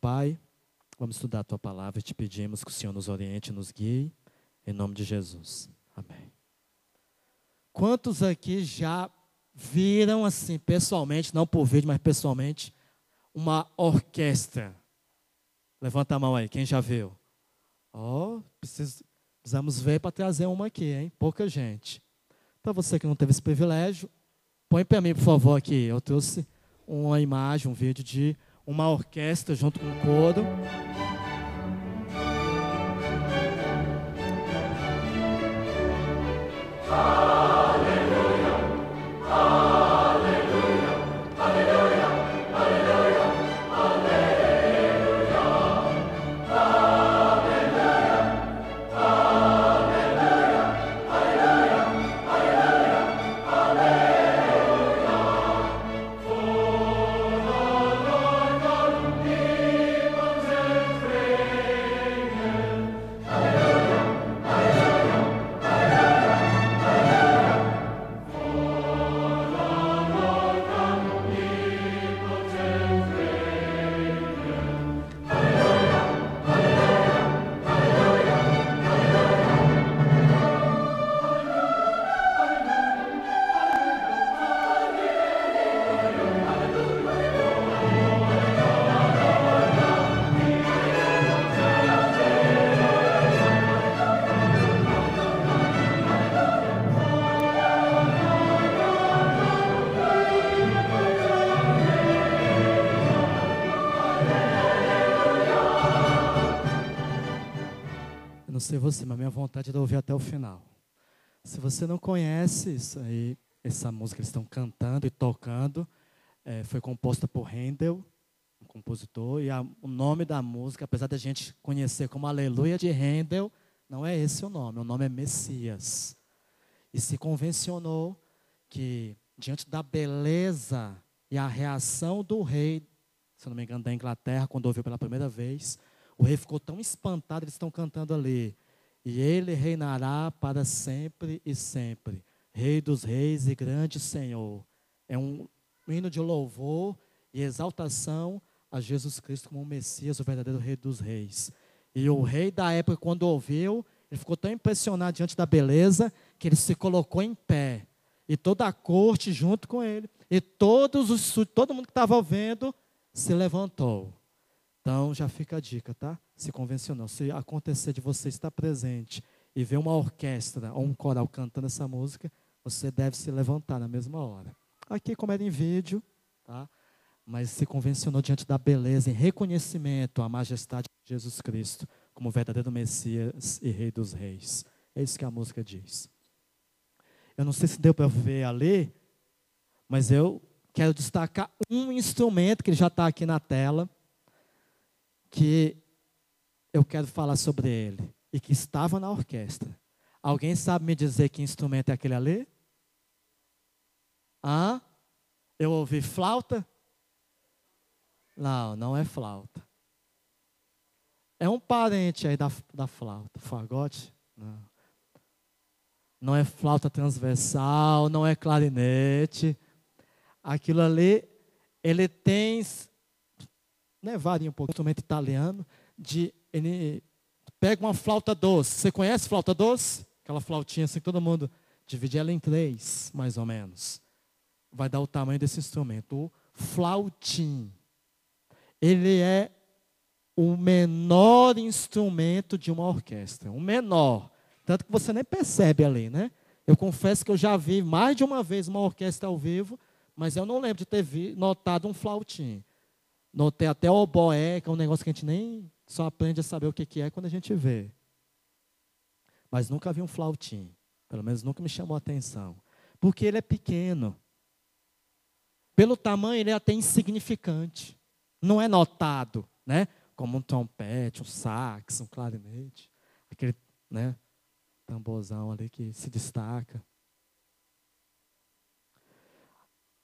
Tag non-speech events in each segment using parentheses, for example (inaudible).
Pai, vamos estudar a tua palavra e te pedimos que o Senhor nos oriente nos guie, em nome de Jesus. Amém. Quantos aqui já viram, assim, pessoalmente, não por vídeo, mas pessoalmente, uma orquestra? Levanta a mão aí, quem já viu? Ó, oh, precisamos ver para trazer uma aqui, hein? Pouca gente. Para você que não teve esse privilégio, põe para mim, por favor, aqui. Eu trouxe uma imagem, um vídeo de uma orquestra junto com o coro. Sei você, mas minha vontade é de ouvir até o final. Se você não conhece isso aí, essa música que eles estão cantando e tocando, é, foi composta por Handel, um compositor, e a, o nome da música, apesar da gente conhecer como Aleluia de Handel, não é esse o nome, o nome é Messias. E se convencionou que, diante da beleza e a reação do rei, se não me engano, da Inglaterra, quando ouviu pela primeira vez, o rei ficou tão espantado, eles estão cantando ali. E ele reinará para sempre e sempre. Rei dos reis e grande Senhor. É um hino de louvor e exaltação a Jesus Cristo como o Messias, o verdadeiro Rei dos Reis. E o rei da época, quando ouviu, ele ficou tão impressionado diante da beleza que ele se colocou em pé. E toda a corte junto com ele. E todos os, todo mundo que estava vendo se levantou. Então já fica a dica, tá? Se convencional. Se acontecer de você estar presente e ver uma orquestra ou um coral cantando essa música, você deve se levantar na mesma hora. Aqui, como era em vídeo, tá? mas se convencionou diante da beleza, em reconhecimento à majestade de Jesus Cristo, como verdadeiro Messias e Rei dos Reis. É isso que a música diz. Eu não sei se deu para ver ali, mas eu quero destacar um instrumento que já está aqui na tela que eu quero falar sobre ele e que estava na orquestra. Alguém sabe me dizer que instrumento é aquele ali? Ah? Eu ouvi flauta? Não, não é flauta. É um parente aí da, da flauta. Fagote? Não. Não é flauta transversal, não é clarinete. Aquilo ali, ele tem né, varia um pouco, instrumento italiano, de ele pega uma flauta doce. Você conhece flauta doce? Aquela flautinha assim que todo mundo divide ela em três, mais ou menos. Vai dar o tamanho desse instrumento, o flautim. Ele é o menor instrumento de uma orquestra, o menor. Tanto que você nem percebe ali, né? Eu confesso que eu já vi mais de uma vez uma orquestra ao vivo, mas eu não lembro de ter notado um flautim. Notei até o oboé, que é um negócio que a gente nem só aprende a saber o que, que é quando a gente vê. Mas nunca vi um flautim. Pelo menos nunca me chamou a atenção. Porque ele é pequeno. Pelo tamanho, ele é até insignificante. Não é notado, né? Como um trompete, um sax, um clarinete. Aquele, né? Tamborzão ali que se destaca.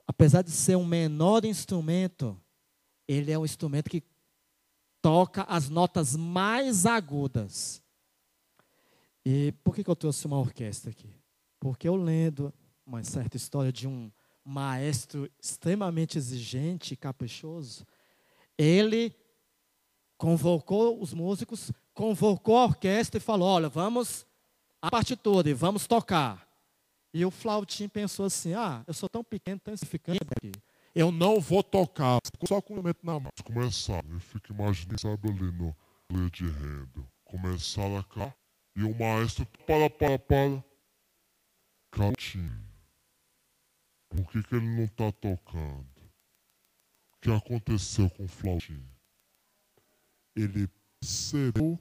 Apesar de ser um menor instrumento, ele é um instrumento que toca as notas mais agudas. E por que, que eu trouxe uma orquestra aqui? Porque eu lendo uma certa história de um maestro extremamente exigente e caprichoso, ele convocou os músicos, convocou a orquestra e falou: Olha, vamos a partitura e vamos tocar. E o flautim pensou assim: Ah, eu sou tão pequeno, tão insignificante. Eu não vou tocar, só com o elemento na mão. Começar, eu fico imaginando, sabe ali no leio de renda. Começar a cá e o maestro, para, para, para. Flautim. Por que, que ele não está tocando? O que aconteceu com o flautim? Ele percebeu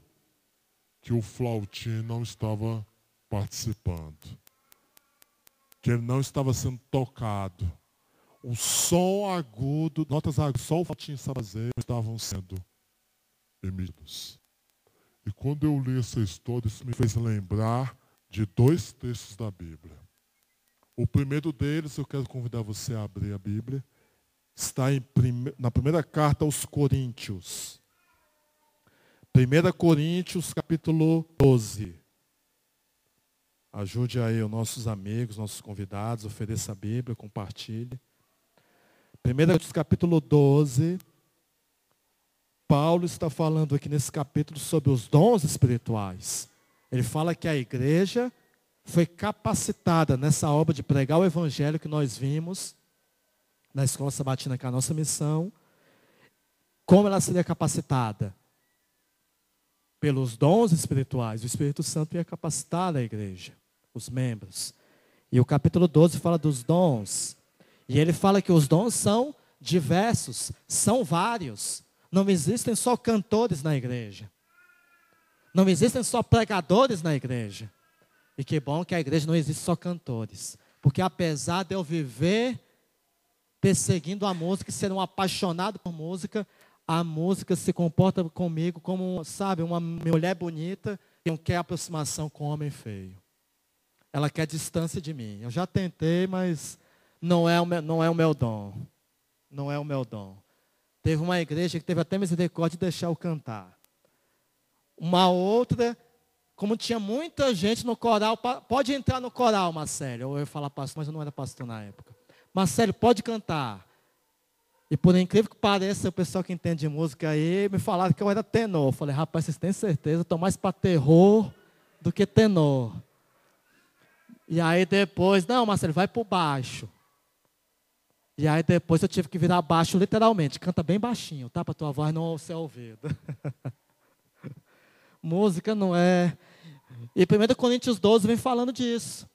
que o flautim não estava participando, que ele não estava sendo tocado. O som agudo, notas agudas, só o estava fazendo, estavam sendo emitidos. E quando eu li essa história, isso me fez lembrar de dois textos da Bíblia. O primeiro deles, eu quero convidar você a abrir a Bíblia, está prime... na primeira carta aos Coríntios. 1 Coríntios, capítulo 12. Ajude aí os nossos amigos, nossos convidados, ofereça a Bíblia, compartilhe. 1 Coríntios, capítulo 12. Paulo está falando aqui nesse capítulo sobre os dons espirituais. Ele fala que a igreja foi capacitada nessa obra de pregar o evangelho que nós vimos na escola sabatina, que é a nossa missão. Como ela seria capacitada? Pelos dons espirituais. O Espírito Santo ia capacitar a igreja, os membros. E o capítulo 12 fala dos dons. E ele fala que os dons são diversos, são vários. Não existem só cantores na igreja. Não existem só pregadores na igreja. E que bom que a igreja não existe só cantores. Porque apesar de eu viver perseguindo a música ser um apaixonado por música, a música se comporta comigo como, sabe, uma mulher bonita que não quer aproximação com um homem feio. Ela quer distância de mim. Eu já tentei, mas não é o meu, não é o meu dom. Não é o meu dom. Teve uma igreja que teve até misericórdia de deixar eu cantar. Uma outra como tinha muita gente no coral, pode entrar no coral, Marcelo. Eu falar pastor, mas eu não era pastor na época. Marcelo, pode cantar. E por incrível que pareça, o pessoal que entende de música aí me falaram que eu era tenor. Eu falei, rapaz, vocês têm certeza? Estou mais para terror do que tenor. E aí depois, não, Marcelo, vai para baixo. E aí depois eu tive que virar baixo literalmente. Canta bem baixinho, tá? Para tua voz não ser ouvida. (laughs) Música não é. E 1 Coríntios 12 vem falando disso.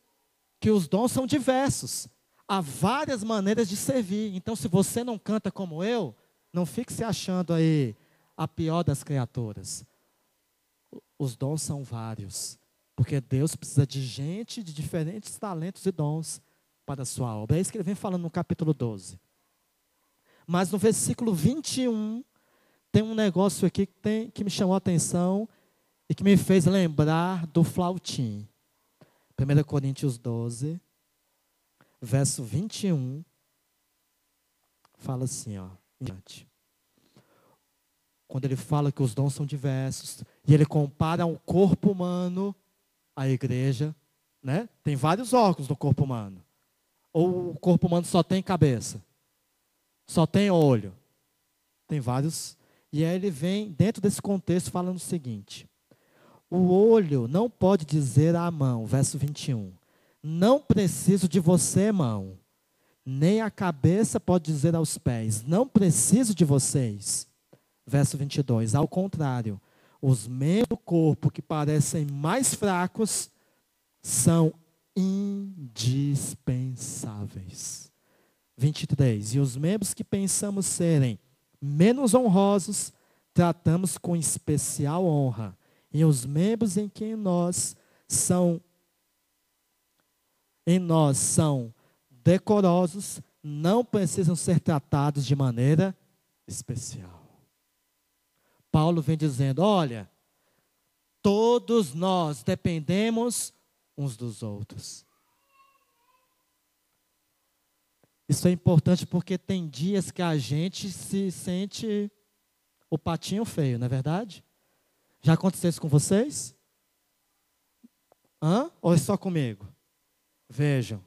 Que os dons são diversos. Há várias maneiras de servir. Então, se você não canta como eu, não fique se achando aí a pior das criaturas. Os dons são vários. Porque Deus precisa de gente de diferentes talentos e dons para a sua obra. É isso que ele vem falando no capítulo 12. Mas no versículo 21, tem um negócio aqui que, tem, que me chamou a atenção e que me fez lembrar do flautim. 1 Coríntios 12, verso 21, fala assim, ó, quando ele fala que os dons são diversos, e ele compara o corpo humano à igreja, né? Tem vários órgãos no corpo humano. Ou o corpo humano só tem cabeça? Só tem olho? Tem vários. E aí ele vem, dentro desse contexto, falando o seguinte: o olho não pode dizer à mão, verso 21, não preciso de você, mão. Nem a cabeça pode dizer aos pés, não preciso de vocês. Verso 22, ao contrário, os membros do corpo que parecem mais fracos são indispensáveis. 23, e os membros que pensamos serem menos honrosos, tratamos com especial honra e os membros em quem nós são em nós são decorosos, não precisam ser tratados de maneira especial. Paulo vem dizendo: olha, todos nós dependemos uns dos outros. Isso é importante porque tem dias que a gente se sente o patinho feio, não é verdade? Já aconteceu isso com vocês? Hã? Ou é só comigo? Vejam,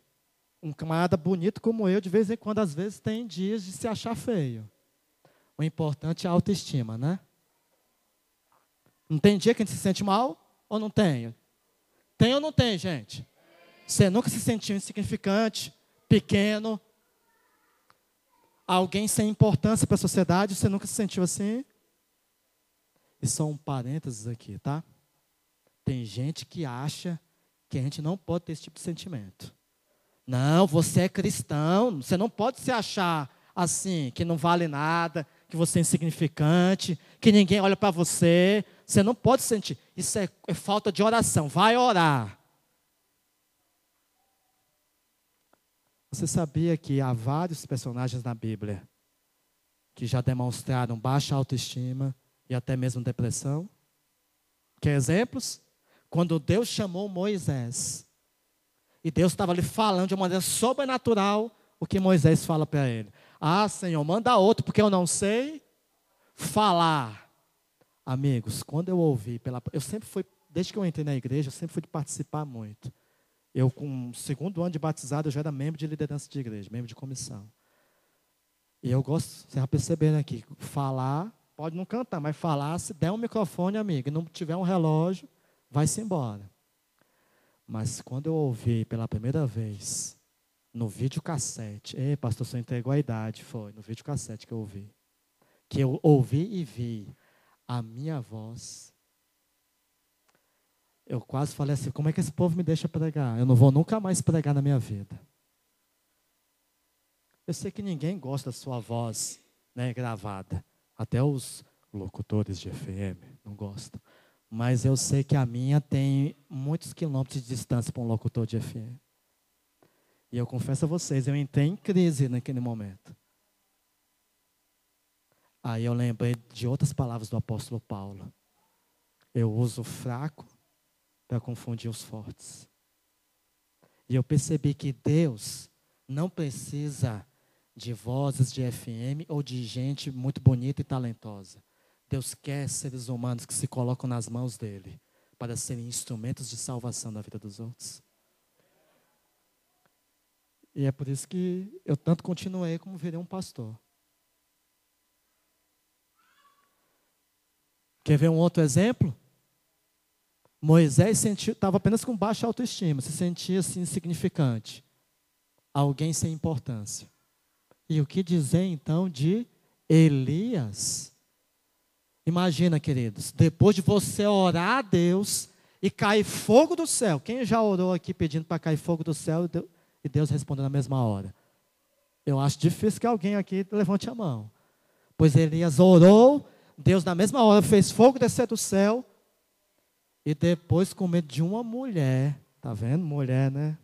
um camarada bonito como eu, de vez em quando, às vezes, tem dias de se achar feio. O importante é a autoestima, né? Não tem dia que a gente se sente mal ou não tem? Tem ou não tem, gente? Você nunca se sentiu insignificante, pequeno, alguém sem importância para a sociedade? Você nunca se sentiu assim? E só um parênteses aqui, tá? Tem gente que acha que a gente não pode ter esse tipo de sentimento. Não, você é cristão, você não pode se achar assim, que não vale nada, que você é insignificante, que ninguém olha para você. Você não pode sentir. Isso é, é falta de oração. Vai orar. Você sabia que há vários personagens na Bíblia que já demonstraram baixa autoestima e até mesmo depressão? Quer exemplos? Quando Deus chamou Moisés, e Deus estava lhe falando de uma maneira sobrenatural o que Moisés fala para ele. Ah, Senhor, manda outro, porque eu não sei falar. Amigos, quando eu ouvi, pela, eu sempre fui, desde que eu entrei na igreja, eu sempre fui de participar muito. Eu, com o segundo ano de batizado, eu já era membro de liderança de igreja, membro de comissão. E eu gosto, você vai percebendo aqui, falar, pode não cantar, mas falar, se der um microfone, amigo, e não tiver um relógio, vai-se embora. Mas quando eu ouvi pela primeira vez, no vídeo cassete, ei, pastor, você entregou a idade, foi, no vídeo cassete que eu ouvi. Que eu ouvi e vi a minha voz eu quase falei assim: como é que esse povo me deixa pregar? Eu não vou nunca mais pregar na minha vida. Eu sei que ninguém gosta da sua voz né, gravada. Até os locutores de FM não gostam. Mas eu sei que a minha tem muitos quilômetros de distância para um locutor de FM. E eu confesso a vocês, eu entrei em crise naquele momento. Aí eu lembrei de outras palavras do apóstolo Paulo. Eu uso fraco para confundir os fortes. E eu percebi que Deus não precisa de vozes de FM ou de gente muito bonita e talentosa. Deus quer seres humanos que se colocam nas mãos dele para serem instrumentos de salvação da vida dos outros. E é por isso que eu tanto continuei como virei um pastor. Quer ver um outro exemplo? Moisés estava apenas com baixa autoestima, se sentia assim insignificante, alguém sem importância. E o que dizer então de Elias? Imagina, queridos, depois de você orar a Deus e cair fogo do céu. Quem já orou aqui pedindo para cair fogo do céu e Deus respondeu na mesma hora? Eu acho difícil que alguém aqui levante a mão. Pois Elias orou, Deus na mesma hora fez fogo descer do céu e depois com medo de uma mulher. Tá vendo? Mulher, né?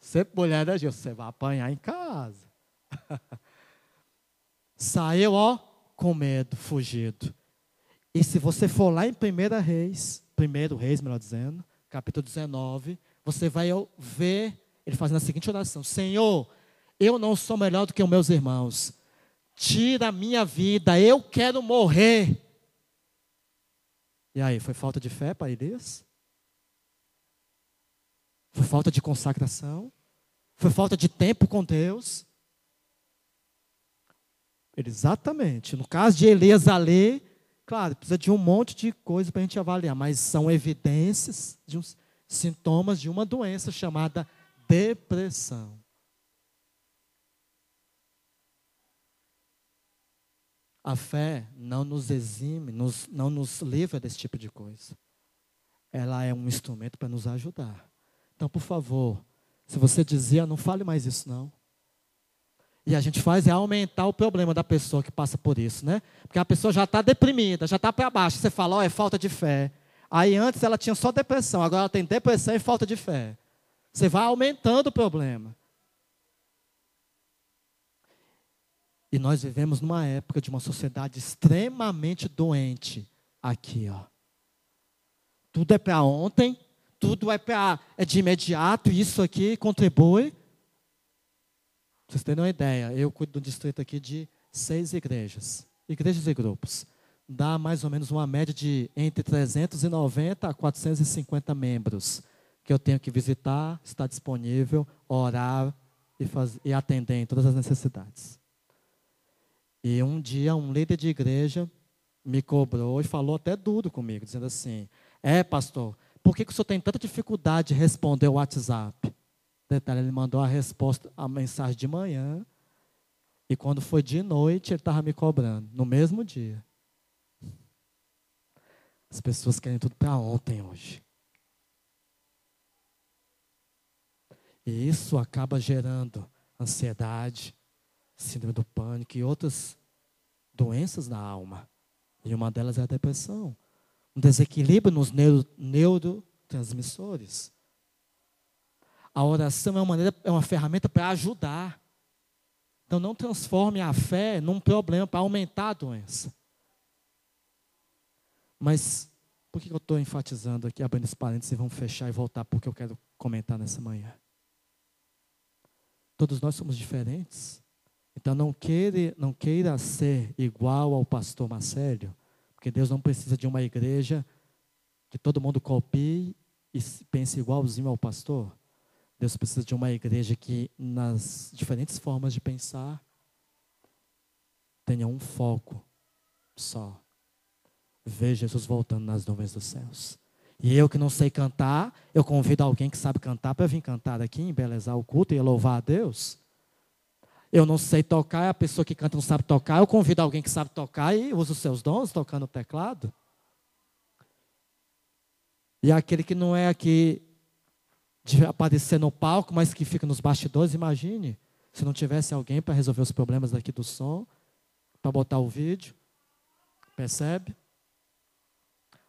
Sempre mulher, né, Gil? Você vai apanhar em casa. (laughs) Saiu, ó, com medo, fugido. E se você for lá em 1 Reis, 1 Reis, melhor dizendo, capítulo 19, você vai ver ele fazendo a seguinte oração: Senhor, eu não sou melhor do que os meus irmãos. Tira a minha vida, eu quero morrer. E aí, foi falta de fé para Elias? Foi falta de consagração? Foi falta de tempo com Deus? Exatamente. No caso de Elias ali, claro, precisa de um monte de coisa para a gente avaliar, mas são evidências de uns sintomas de uma doença chamada depressão. A fé não nos exime, nos, não nos livra desse tipo de coisa. Ela é um instrumento para nos ajudar. Então, por favor, se você dizia, não fale mais isso não. E a gente faz é aumentar o problema da pessoa que passa por isso, né? Porque a pessoa já está deprimida, já está para baixo. Você fala, ó, oh, é falta de fé. Aí antes ela tinha só depressão, agora ela tem depressão e falta de fé. Você vai aumentando o problema. E nós vivemos numa época de uma sociedade extremamente doente aqui, ó. Tudo é para ontem, tudo é para é de imediato, isso aqui contribui. Vocês terem uma ideia, eu cuido do distrito aqui de seis igrejas, igrejas e grupos. Dá mais ou menos uma média de entre 390 a 450 membros que eu tenho que visitar, estar disponível, orar e, fazer, e atender em todas as necessidades. E um dia, um líder de igreja me cobrou e falou até duro comigo, dizendo assim: É, pastor, por que, que o senhor tem tanta dificuldade de responder o WhatsApp? Detalhe, ele mandou a resposta, a mensagem de manhã, e quando foi de noite, ele estava me cobrando, no mesmo dia. As pessoas querem tudo para ontem hoje. E isso acaba gerando ansiedade, síndrome do pânico e outras doenças na alma. E uma delas é a depressão. Um desequilíbrio nos neuro, neurotransmissores. A oração é uma, maneira, é uma ferramenta para ajudar. Então não transforme a fé num problema para aumentar a doença. Mas por que eu estou enfatizando aqui, abrindo esse parênteses e vamos fechar e voltar porque eu quero comentar nessa manhã? Todos nós somos diferentes. Então não queira, não queira ser igual ao pastor Marcelo, porque Deus não precisa de uma igreja que todo mundo copie e pense igualzinho ao pastor. Deus precisa de uma igreja que, nas diferentes formas de pensar, tenha um foco só. Ver Jesus voltando nas nuvens dos céus. E eu que não sei cantar, eu convido alguém que sabe cantar para vir cantar aqui, embelezar o culto e louvar a Deus. Eu não sei tocar, a pessoa que canta não sabe tocar, eu convido alguém que sabe tocar e usa os seus dons tocando o teclado. E aquele que não é aqui de aparecer no palco, mas que fica nos bastidores, imagine se não tivesse alguém para resolver os problemas aqui do som, para botar o vídeo. Percebe?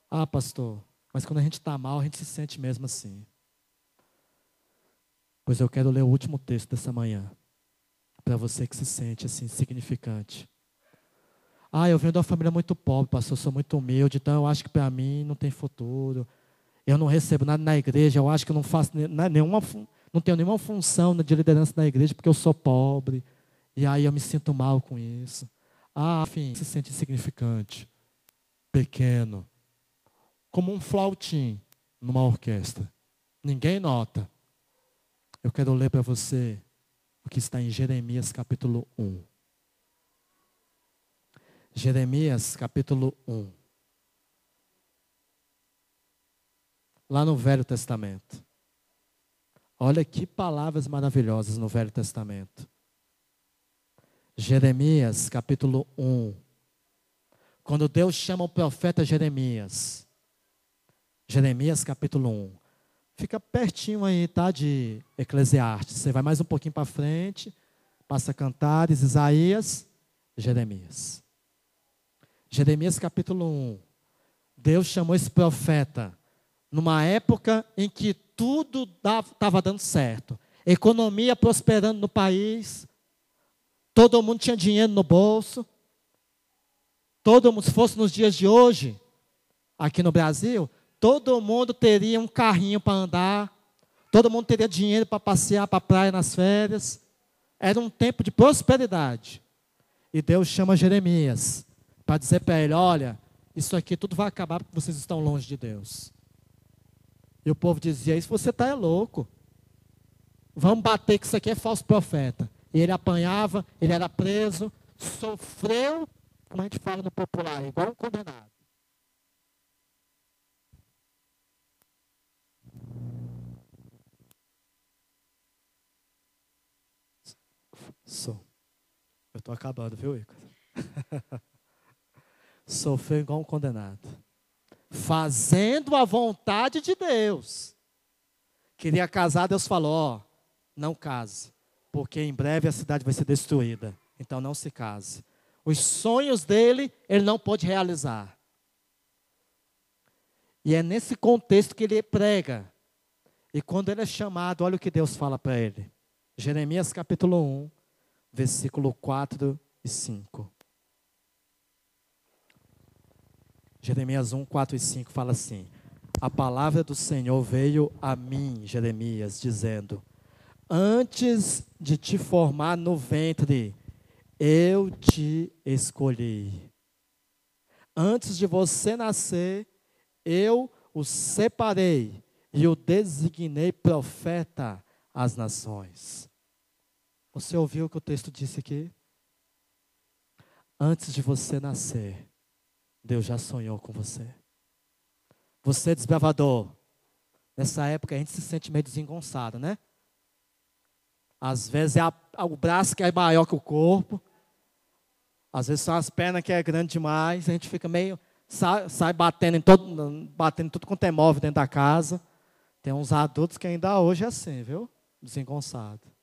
Ah, pastor, mas quando a gente está mal, a gente se sente mesmo assim. Pois eu quero ler o último texto dessa manhã. Para você que se sente assim, significante. Ah, eu venho de uma família muito pobre, pastor, eu sou muito humilde, então eu acho que para mim não tem futuro. Eu não recebo nada na igreja, eu acho que eu não faço nenhuma, não tenho nenhuma função de liderança na igreja porque eu sou pobre. E aí eu me sinto mal com isso. Ah, enfim, se sente insignificante, pequeno, como um flautim numa orquestra. Ninguém nota. Eu quero ler para você o que está em Jeremias capítulo 1. Jeremias capítulo 1. Lá no Velho Testamento. Olha que palavras maravilhosas no Velho Testamento. Jeremias capítulo 1. Quando Deus chama o profeta Jeremias, Jeremias capítulo 1. Fica pertinho aí, tá? De Eclesiastes. Você vai mais um pouquinho para frente, passa Cantares, Isaías, Jeremias. Jeremias capítulo 1. Deus chamou esse profeta numa época em que tudo estava dando certo. Economia prosperando no país. Todo mundo tinha dinheiro no bolso. Todo mundo, se fosse nos dias de hoje, aqui no Brasil, todo mundo teria um carrinho para andar, todo mundo teria dinheiro para passear para a praia nas férias. Era um tempo de prosperidade. E Deus chama Jeremias para dizer para ele: Olha, isso aqui tudo vai acabar porque vocês estão longe de Deus. E o povo dizia: Isso você está é louco. Vamos bater que isso aqui é falso profeta. E ele apanhava, ele era preso, sofreu, como a gente fala no popular, igual um condenado. Sou. Eu estou acabando, viu, Igor? (laughs) Sofreu igual um condenado. Fazendo a vontade de Deus. Queria casar, Deus falou: ó, não case, porque em breve a cidade vai ser destruída. Então não se case. Os sonhos dele, ele não pôde realizar. E é nesse contexto que ele prega. E quando ele é chamado, olha o que Deus fala para ele. Jeremias capítulo 1, versículo 4 e 5. Jeremias 1, 4 e 5 fala assim: A palavra do Senhor veio a mim, Jeremias, dizendo: Antes de te formar no ventre, eu te escolhi. Antes de você nascer, eu o separei e o designei profeta às nações. Você ouviu o que o texto disse aqui? Antes de você nascer, Deus já sonhou com você. Você, desbravador, nessa época a gente se sente meio desengonçado, né? Às vezes é a, o braço que é maior que o corpo. Às vezes são as pernas que é grande demais. A gente fica meio. Sai, sai batendo em todo, batendo tudo quanto é móvel dentro da casa. Tem uns adultos que ainda hoje é assim, viu? Desengonçado.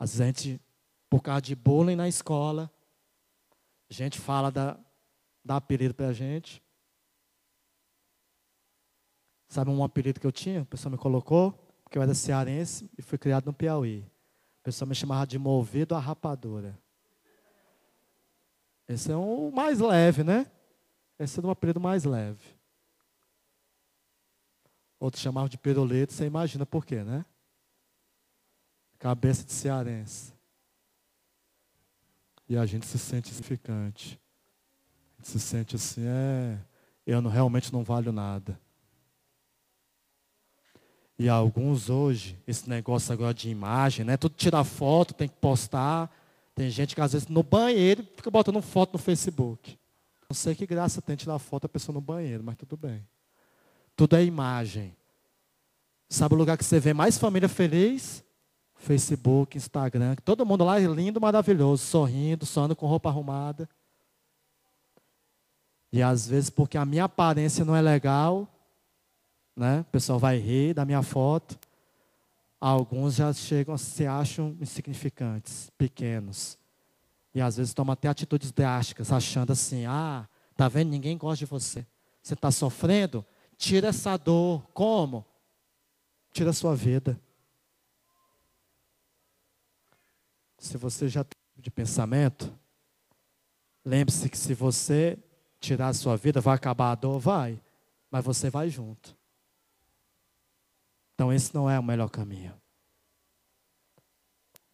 Às vezes a gente, por causa de bullying na escola, a gente fala da, dá apelido para a gente. Sabe um apelido que eu tinha? A pessoa me colocou, porque eu era cearense e fui criado no Piauí. A pessoa me chamava de movido a rapadura. Esse é o mais leve, né? Esse é um apelido mais leve. Outros chamavam de pirulito, você imagina por quê, né? Cabeça de cearense. E a gente se sente significante. A gente se sente assim, é, eu não, realmente não valho nada. E alguns hoje, esse negócio agora de imagem, né? Tudo tirar foto, tem que postar. Tem gente que às vezes no banheiro fica botando foto no Facebook. Não sei que graça tem tirar foto da pessoa no banheiro, mas tudo bem. Tudo é imagem. Sabe o lugar que você vê mais família feliz? Facebook, Instagram. Todo mundo lá é lindo, maravilhoso, sorrindo, sonhando com roupa arrumada. E às vezes, porque a minha aparência não é legal, né? O pessoal vai rir da minha foto. Alguns já chegam, se acham insignificantes, pequenos. E às vezes tomam até atitudes drásticas, achando assim: ah, tá vendo? Ninguém gosta de você. Você está sofrendo? Tira essa dor. Como? Tira a sua vida. Se você já tem de pensamento, lembre-se que se você tirar a sua vida, vai acabar a dor? Vai. Mas você vai junto. Então esse não é o melhor caminho.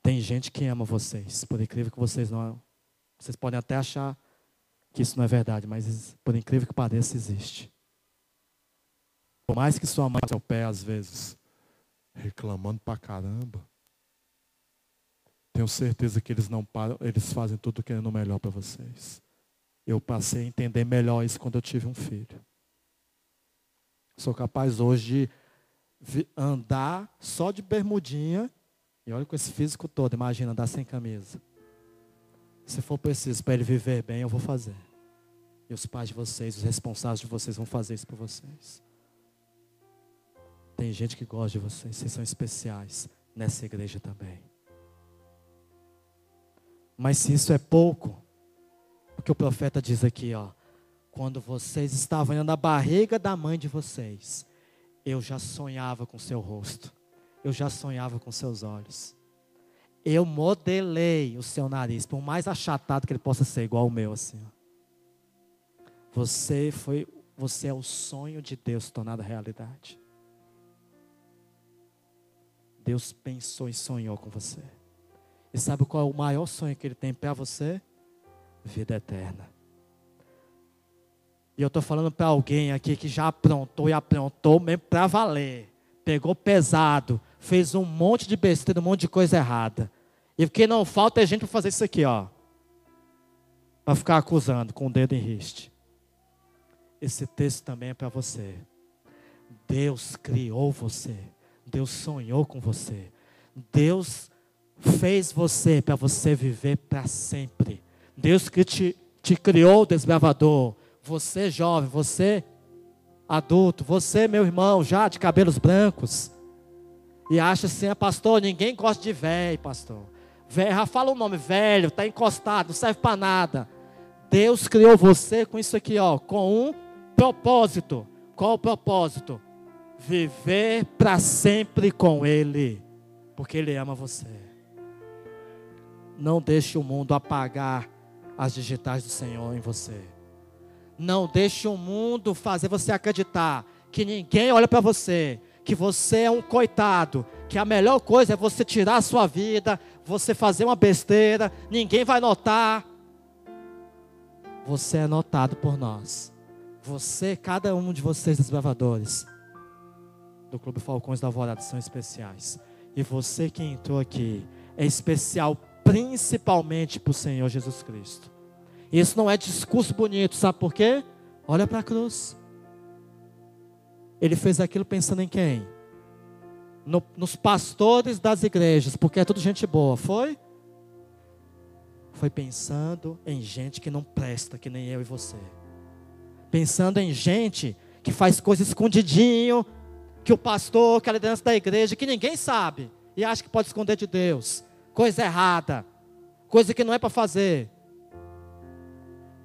Tem gente que ama vocês, por incrível que vocês não. Vocês podem até achar que isso não é verdade, mas por incrível que pareça, existe. Por mais que sua mãe seu pé às vezes, reclamando pra caramba, tenho certeza que eles não param, eles fazem tudo querendo o melhor para vocês. Eu passei a entender melhor isso quando eu tive um filho. Sou capaz hoje de andar só de bermudinha, e olha com esse físico todo, imagina andar sem camisa. Se for preciso para ele viver bem, eu vou fazer. E os pais de vocês, os responsáveis de vocês vão fazer isso por vocês. Tem gente que gosta de vocês, vocês são especiais nessa igreja também. Mas se isso é pouco, o que o profeta diz aqui, ó, quando vocês estavam na barriga da mãe de vocês, eu já sonhava com seu rosto. Eu já sonhava com seus olhos. Eu modelei o seu nariz, por mais achatado que ele possa ser, igual o meu assim. Você foi, você é o sonho de Deus tornado realidade. Deus pensou e sonhou com você. E sabe qual é o maior sonho que ele tem para você? Vida eterna. E eu estou falando para alguém aqui que já aprontou e aprontou mesmo para valer. Pegou pesado, fez um monte de besteira, um monte de coisa errada. E o que não falta é gente para fazer isso aqui, ó. Para ficar acusando com o dedo em riste. Esse texto também é para você. Deus criou você. Deus sonhou com você. Deus fez você para você viver para sempre. Deus que te, te criou, desbravador você jovem, você adulto, você meu irmão, já de cabelos brancos, e acha assim, ah, pastor, ninguém gosta de velho, pastor. Velho, já fala o nome, velho, está encostado, não serve para nada. Deus criou você com isso aqui, ó, com um propósito. Qual o propósito? Viver para sempre com Ele, porque Ele ama você. Não deixe o mundo apagar as digitais do Senhor em você. Não deixe o mundo fazer você acreditar que ninguém olha para você, que você é um coitado, que a melhor coisa é você tirar a sua vida, você fazer uma besteira, ninguém vai notar. Você é notado por nós. Você, cada um de vocês, desbravadores do Clube Falcões da Alvorada, são especiais. E você que entrou aqui é especial principalmente para o Senhor Jesus Cristo. Isso não é discurso bonito, sabe por quê? Olha para a cruz. Ele fez aquilo pensando em quem? No, nos pastores das igrejas, porque é tudo gente boa, foi? Foi pensando em gente que não presta, que nem eu e você. Pensando em gente que faz coisas escondidinho, que o pastor, que a liderança da igreja, que ninguém sabe e acha que pode esconder de Deus. Coisa errada, coisa que não é para fazer.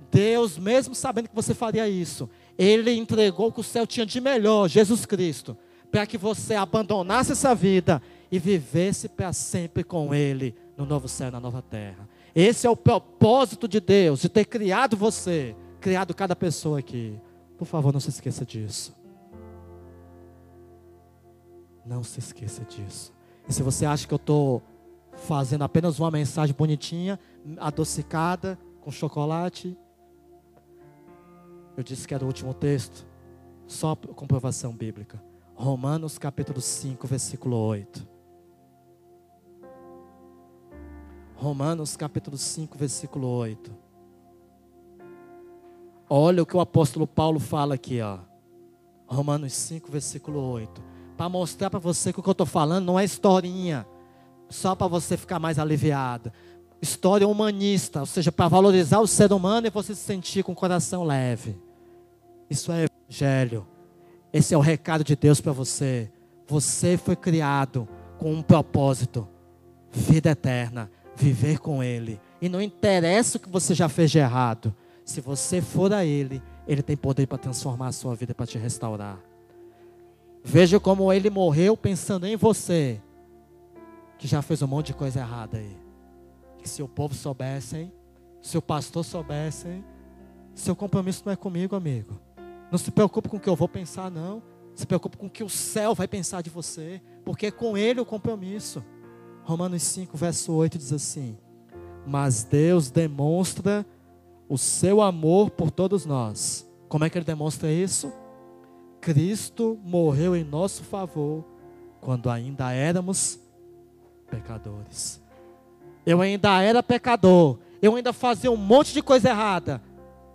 Deus, mesmo sabendo que você faria isso, Ele entregou o que o céu tinha de melhor, Jesus Cristo, para que você abandonasse essa vida e vivesse para sempre com Ele no novo céu e na nova terra. Esse é o propósito de Deus, de ter criado você, criado cada pessoa aqui. Por favor, não se esqueça disso. Não se esqueça disso. E se você acha que eu estou fazendo apenas uma mensagem bonitinha, adocicada, com chocolate, eu disse que era o último texto, só comprovação bíblica. Romanos capítulo 5, versículo 8. Romanos capítulo 5, versículo 8. Olha o que o apóstolo Paulo fala aqui, ó. Romanos 5, versículo 8. Para mostrar para você que o que eu estou falando não é historinha, só para você ficar mais aliviado. História humanista, ou seja, para valorizar o ser humano e você se sentir com o coração leve. Isso é evangelho. Esse é o recado de Deus para você. Você foi criado com um propósito: vida eterna, viver com Ele. E não interessa o que você já fez de errado. Se você for a Ele, Ele tem poder para transformar a sua vida, para te restaurar. Veja como Ele morreu pensando em você, que já fez um monte de coisa errada aí. Que se o povo soubessem, se o pastor soubessem, seu compromisso não é comigo, amigo. Não se preocupe com o que eu vou pensar, não. Se preocupe com o que o céu vai pensar de você, porque é com ele o compromisso. Romanos 5, verso 8 diz assim: Mas Deus demonstra o seu amor por todos nós. Como é que ele demonstra isso? Cristo morreu em nosso favor quando ainda éramos pecadores. Eu ainda era pecador. Eu ainda fazia um monte de coisa errada.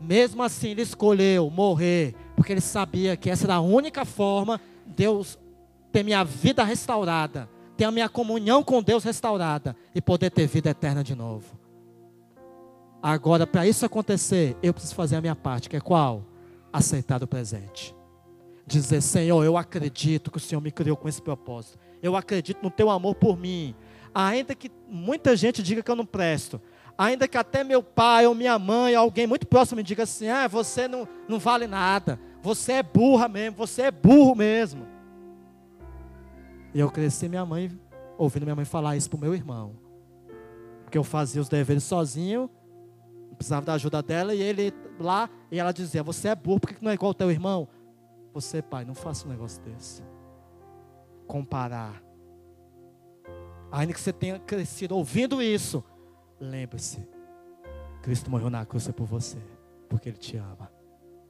Mesmo assim, ele escolheu morrer, porque ele sabia que essa era a única forma de eu ter minha vida restaurada, ter a minha comunhão com Deus restaurada e poder ter vida eterna de novo. Agora, para isso acontecer, eu preciso fazer a minha parte, que é qual? Aceitar o presente. Dizer, Senhor, eu acredito que o Senhor me criou com esse propósito. Eu acredito no teu amor por mim ainda que muita gente diga que eu não presto, ainda que até meu pai ou minha mãe, ou alguém muito próximo me diga assim: ah, você não, não vale nada, você é burra mesmo, você é burro mesmo. E eu cresci minha mãe, ouvindo minha mãe falar isso para o meu irmão, porque eu fazia os deveres sozinho, precisava da ajuda dela, e ele lá, e ela dizia: Você é burro, por que não é igual ao teu irmão? Você, pai, não faça um negócio desse. Comparar Ainda que você tenha crescido ouvindo isso, lembre-se: Cristo morreu na cruz por você, porque Ele te ama,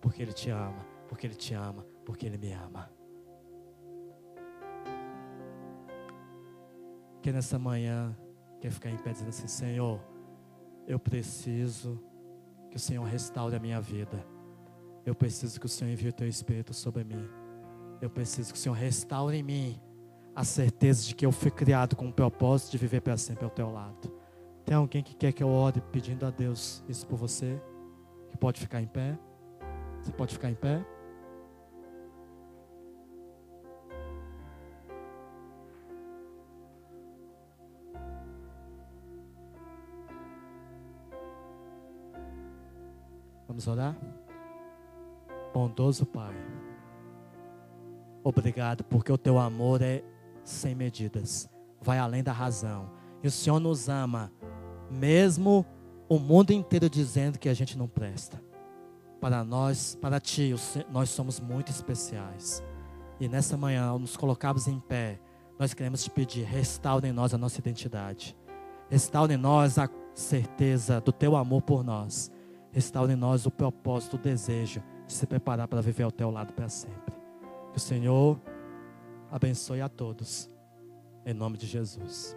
porque Ele te ama, porque Ele te ama, porque Ele me ama. Que nessa manhã quer ficar em pé dizendo assim: Senhor, eu preciso que o Senhor restaure a minha vida. Eu preciso que o Senhor envie o teu Espírito sobre mim. Eu preciso que o Senhor restaure em mim a certeza de que eu fui criado com o propósito de viver para sempre ao teu lado. Tem alguém que quer que eu ore pedindo a Deus isso por você? Que pode ficar em pé? Você pode ficar em pé? Vamos orar? Bondoso Pai, obrigado porque o teu amor é sem medidas, vai além da razão. E o Senhor nos ama, mesmo o mundo inteiro dizendo que a gente não presta. Para nós, para ti, nós somos muito especiais. E nessa manhã, ao nos colocarmos em pé, nós queremos te pedir: restaure em nós a nossa identidade. Restaure em nós a certeza do teu amor por nós. Restaure em nós o propósito, o desejo de se preparar para viver ao teu lado para sempre. Que o Senhor abençoe a todos. Em nome de Jesus.